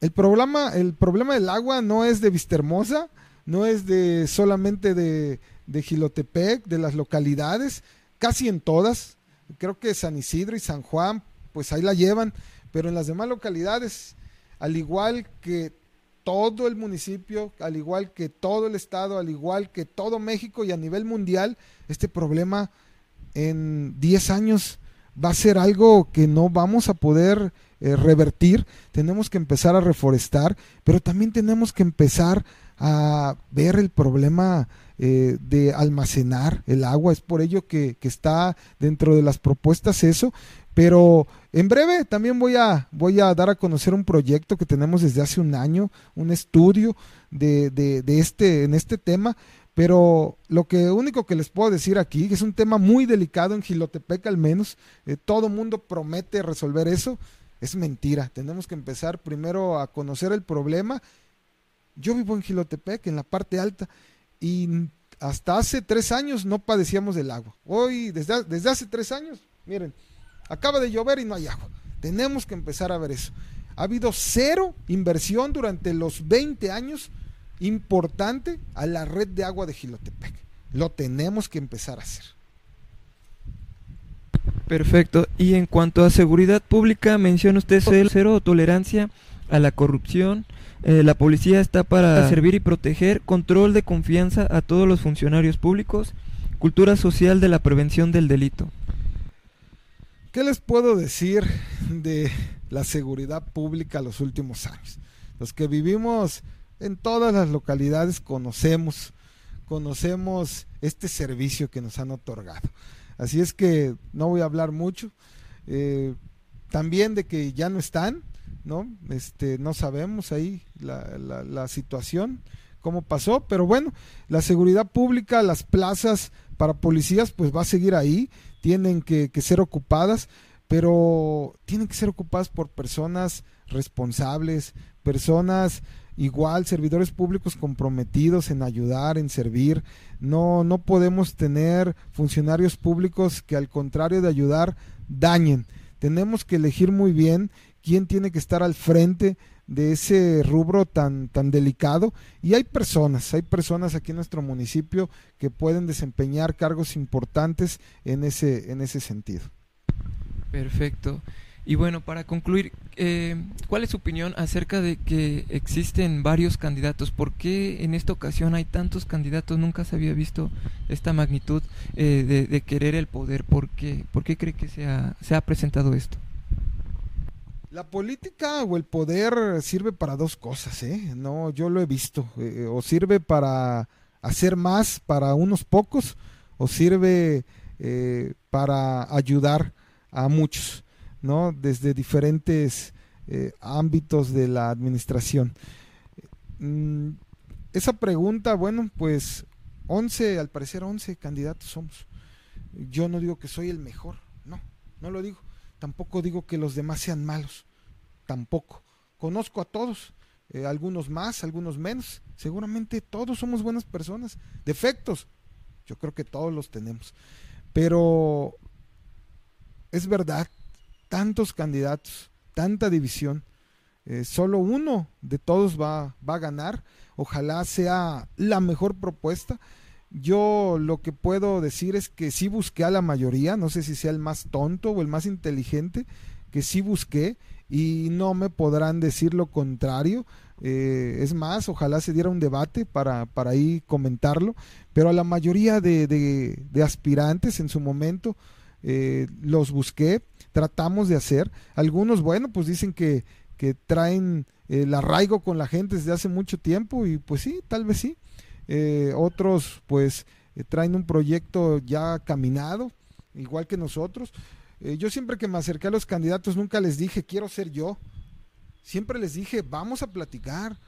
El problema, el problema del agua no es de Vistahermosa, no es de solamente de, de Gilotepec, de las localidades, casi en todas. Creo que San Isidro y San Juan, pues ahí la llevan, pero en las demás localidades, al igual que todo el municipio, al igual que todo el estado, al igual que todo México y a nivel mundial, este problema en 10 años va a ser algo que no vamos a poder eh, revertir, tenemos que empezar a reforestar, pero también tenemos que empezar a ver el problema eh, de almacenar el agua. Es por ello que, está dentro de las propuestas eso. Pero en breve también voy a, voy a dar a conocer un proyecto que tenemos desde hace un año, un estudio de, de, de este, en este tema. Pero lo que único que les puedo decir aquí, que es un tema muy delicado en Gilotepec al menos, eh, todo mundo promete resolver eso, es mentira. Tenemos que empezar primero a conocer el problema. Yo vivo en Gilotepec, en la parte alta, y hasta hace tres años no padecíamos del agua. Hoy, desde, desde hace tres años, miren, acaba de llover y no hay agua. Tenemos que empezar a ver eso. Ha habido cero inversión durante los 20 años importante a la red de agua de Gilotepec. Lo tenemos que empezar a hacer. Perfecto. Y en cuanto a seguridad pública, menciona usted cero tolerancia a la corrupción. Eh, la policía está para servir y proteger, control de confianza a todos los funcionarios públicos, cultura social de la prevención del delito. ¿Qué les puedo decir de la seguridad pública los últimos años? Los que vivimos en todas las localidades conocemos, conocemos este servicio que nos han otorgado. Así es que no voy a hablar mucho. Eh, también de que ya no están, ¿no? Este, no sabemos ahí la, la, situación, cómo pasó, pero bueno, la seguridad pública, las plazas para policías, pues va a seguir ahí, tienen que, que ser ocupadas, pero tienen que ser ocupadas por personas responsables, personas igual servidores públicos comprometidos en ayudar, en servir. No, no podemos tener funcionarios públicos que al contrario de ayudar, dañen. Tenemos que elegir muy bien quién tiene que estar al frente de ese rubro tan, tan delicado. Y hay personas, hay personas aquí en nuestro municipio que pueden desempeñar cargos importantes en ese, en ese sentido. Perfecto. Y bueno, para concluir, eh, ¿cuál es su opinión acerca de que existen varios candidatos? ¿Por qué en esta ocasión hay tantos candidatos? Nunca se había visto esta magnitud eh, de, querer el poder. ¿Por qué, ¿Por qué cree que se ha, se ha presentado esto? La política o el poder sirve para dos cosas, ¿eh? No, yo lo he visto. Eh, o sirve para hacer más para unos pocos, o sirve para ayudar a muchos. ¿No? Desde diferentes eh, ámbitos de la administración. Mm, esa pregunta, bueno, pues 11, al parecer 11 candidatos somos. Yo no digo que soy el mejor, no, no lo digo. Tampoco digo que los demás sean malos, tampoco. Conozco a todos, eh, algunos más, algunos menos. Seguramente todos somos buenas personas. Defectos, yo creo que todos los tenemos. Pero es verdad tantos candidatos, tanta división. Eh, solo uno de todos va, va a ganar. Ojalá sea la mejor propuesta. Yo lo que puedo decir es que sí busqué a la mayoría, no sé si sea el más tonto o el más inteligente, que sí busqué y no me podrán decir lo contrario. Eh, es más, ojalá se diera un debate para, para ahí comentarlo, pero a la mayoría de, de aspirantes en su momento eh, los busqué, tratamos de hacer. Algunos, bueno, pues dicen que, que traen el arraigo con la gente desde hace mucho tiempo y pues sí, tal vez sí. Eh, otros pues eh, traen un proyecto ya caminado, igual que nosotros. yo siempre que me acerqué a los candidatos nunca les dije quiero ser yo. Siempre les dije vamos a platicar,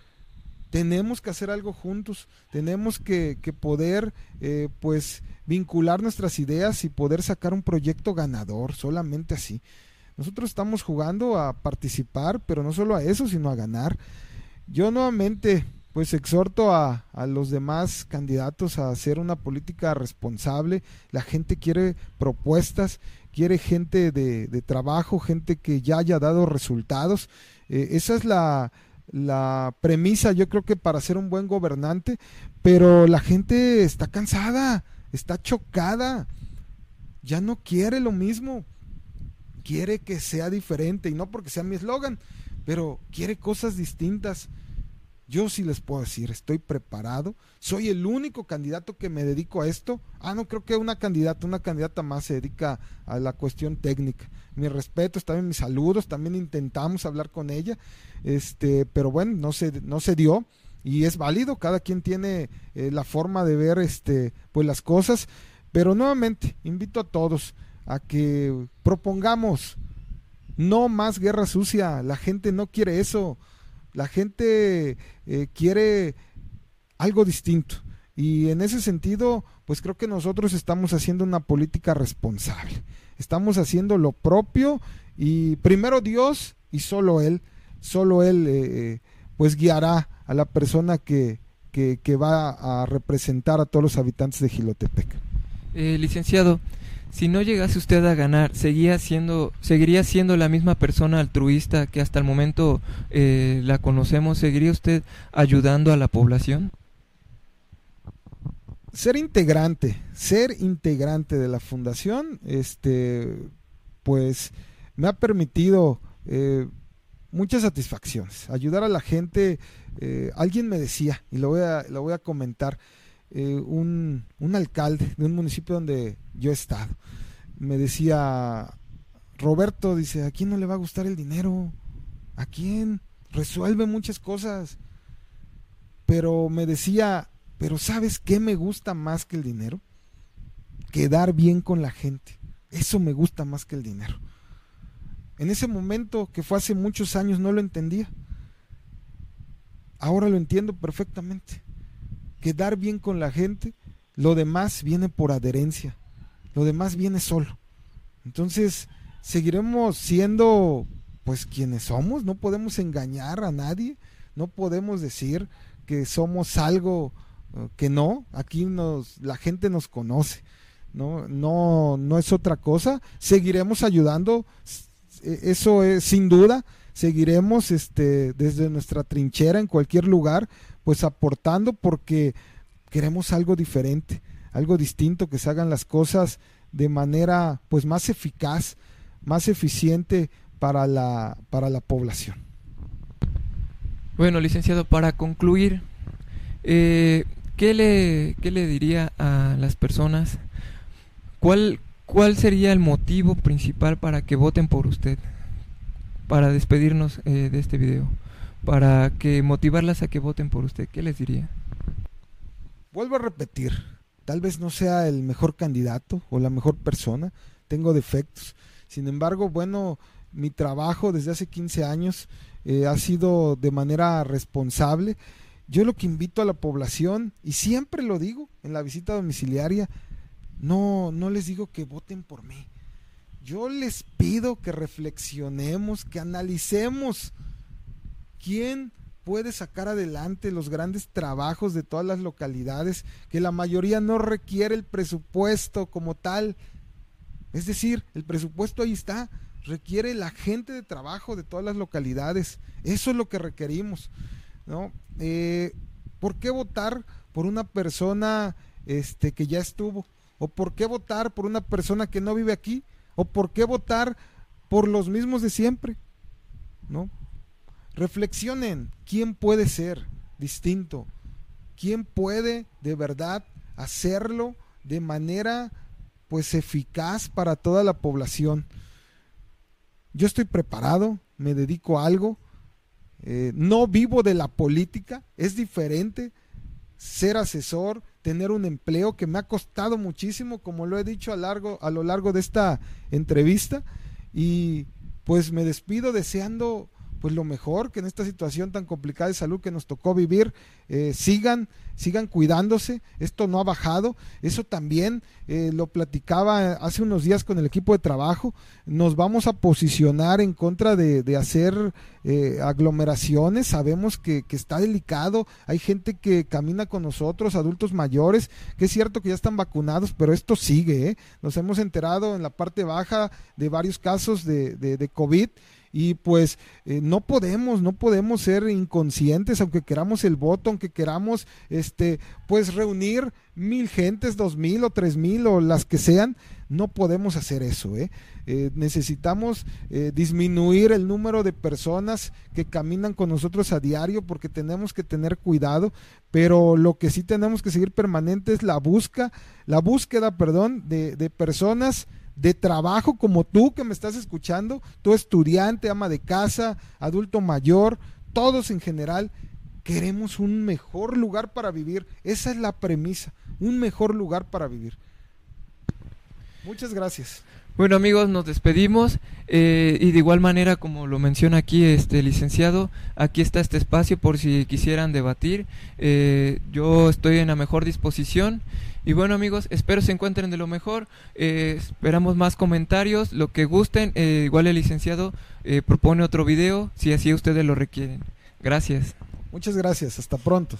tenemos que hacer algo juntos, tenemos que, poder pues vincular nuestras ideas y poder sacar un proyecto ganador, solamente así. Nosotros estamos jugando a participar, pero no solo a eso, sino a ganar. Yo nuevamente, pues exhorto a, a los demás candidatos a hacer una política responsable. La gente quiere propuestas, quiere gente de, de trabajo, gente que ya haya dado resultados. Eh, esa es la, la premisa, yo creo que para ser un buen gobernante, pero la gente está cansada está chocada, ya no quiere lo mismo, quiere que sea diferente y no porque sea mi eslogan, pero quiere cosas distintas. Yo sí les puedo decir, estoy preparado, soy el único candidato que me dedico a esto. Ah, no creo que una candidata, una candidata más se dedica a la cuestión técnica. Mis respetos, también mis saludos, también intentamos hablar con ella, este, pero bueno, no se, no se dio y es válido, cada quien tiene eh, la forma de ver este, pues las cosas, pero nuevamente invito a todos a que propongamos no más guerra sucia, la gente no quiere eso, la gente eh, quiere algo distinto. Y en ese sentido, pues creo que nosotros estamos haciendo una política responsable. Estamos haciendo lo propio y primero Dios y solo Él, solo Él eh, eh, pues guiará a la persona que, que, va a representar a todos los habitantes de Gilotepec. licenciado, si no llegase usted a ganar, ¿seguía siendo, ¿seguiría siendo la misma persona altruista que hasta el momento eh, la conocemos? ¿Seguiría usted ayudando a la población? Ser integrante, ser integrante de la fundación, este, pues me ha permitido eh, muchas satisfacciones. Ayudar a la gente, eh, alguien me decía, y lo voy a, lo voy a comentar, eh, un, un, alcalde de un municipio donde yo he estado. Me decía, Roberto, dice, ¿a quién no le va a gustar el dinero? ¿A quién? Resuelve muchas cosas. Pero me decía, pero ¿sabes qué me gusta más que el dinero? Quedar bien con la gente. Eso me gusta más que el dinero. En ese momento, que fue hace muchos años, no lo entendía. Ahora lo entiendo perfectamente quedar bien con la gente, lo demás viene por adherencia, lo demás viene solo. Entonces, seguiremos siendo pues quienes somos, no podemos engañar a nadie, no podemos decir que somos algo eh, que no, aquí nos la gente nos conoce. No, no, no es otra cosa. Seguiremos ayudando, e, eso es sin duda. Seguiremos este, desde nuestra trinchera en cualquier lugar, pues aportando porque queremos algo diferente, algo distinto, que se hagan las cosas de manera pues más eficaz, más eficiente para la, para la población. Bueno, licenciado, para concluir, eh, ¿qué, le, ¿qué le diría a las personas? ¿Cuál, ¿Cuál sería el motivo principal para que voten por usted? Para despedirnos eh, de este video para que motivarlas a que voten por usted? ¿Qué les diría? Vuelvo a repetir, tal vez no sea el mejor candidato o la mejor persona, tengo defectos. Sin embargo, bueno, mi trabajo desde hace 15 años eh, ha sido de manera responsable. Yo lo que invito a la población, y siempre lo digo en la visita domiciliaria, no, no les digo que voten por mí. Yo les pido que reflexionemos, que analicemos ¿Quién puede sacar adelante los grandes trabajos de todas las localidades que la mayoría no requiere el presupuesto como tal? Es decir, el presupuesto ahí está, requiere la gente de trabajo de todas las localidades. Eso es lo que requerimos. ¿no? Eh, ¿Por qué votar por una persona este, que ya estuvo? ¿O por qué votar por una persona que no vive aquí? ¿O por qué votar por los mismos de siempre? ¿No? Reflexionen quién puede ser distinto, quién puede de verdad hacerlo de manera pues eficaz para toda la población. Yo estoy preparado, me dedico a algo, eh, no vivo de la política, es diferente ser asesor, tener un empleo que me ha costado muchísimo, como lo he dicho a, largo, a lo largo de esta entrevista, y pues me despido deseando pues lo mejor que en esta situación tan complicada de salud que nos tocó vivir, eh, sigan, sigan cuidándose, esto no ha bajado, eso también eh, lo platicaba hace unos días con el equipo de trabajo, nos vamos a posicionar en contra de, hacer eh, aglomeraciones, sabemos que, está delicado, hay gente que camina con nosotros, adultos mayores, que es cierto que ya están vacunados, pero esto sigue, nos hemos enterado en la parte baja de varios casos de, de COVID y pues eh, no podemos, no podemos ser inconscientes, aunque queramos el voto, aunque queramos este, pues reunir mil gentes, dos mil o tres mil o las que sean, no podemos hacer eso. ¿eh? Eh, necesitamos disminuir el número de personas que caminan con nosotros a diario porque tenemos que tener cuidado, pero lo que sí tenemos que seguir permanente es la busca, la búsqueda, perdón, de, de personas de trabajo como tú que me estás escuchando, tú estudiante, ama de casa, adulto mayor, todos en general, Queremos un mejor lugar para vivir. Esa es la premisa, un mejor lugar para vivir. Muchas gracias. Bueno amigos, nos despedimos eh, y de igual manera como lo menciona aquí este licenciado, aquí está este espacio por si quisieran debatir. Eh, yo estoy en la mejor disposición y bueno amigos, espero se encuentren de lo mejor. Eh, esperamos más comentarios, lo que gusten. igual el licenciado propone otro video si así ustedes lo requieren. Gracias. Muchas gracias, hasta pronto.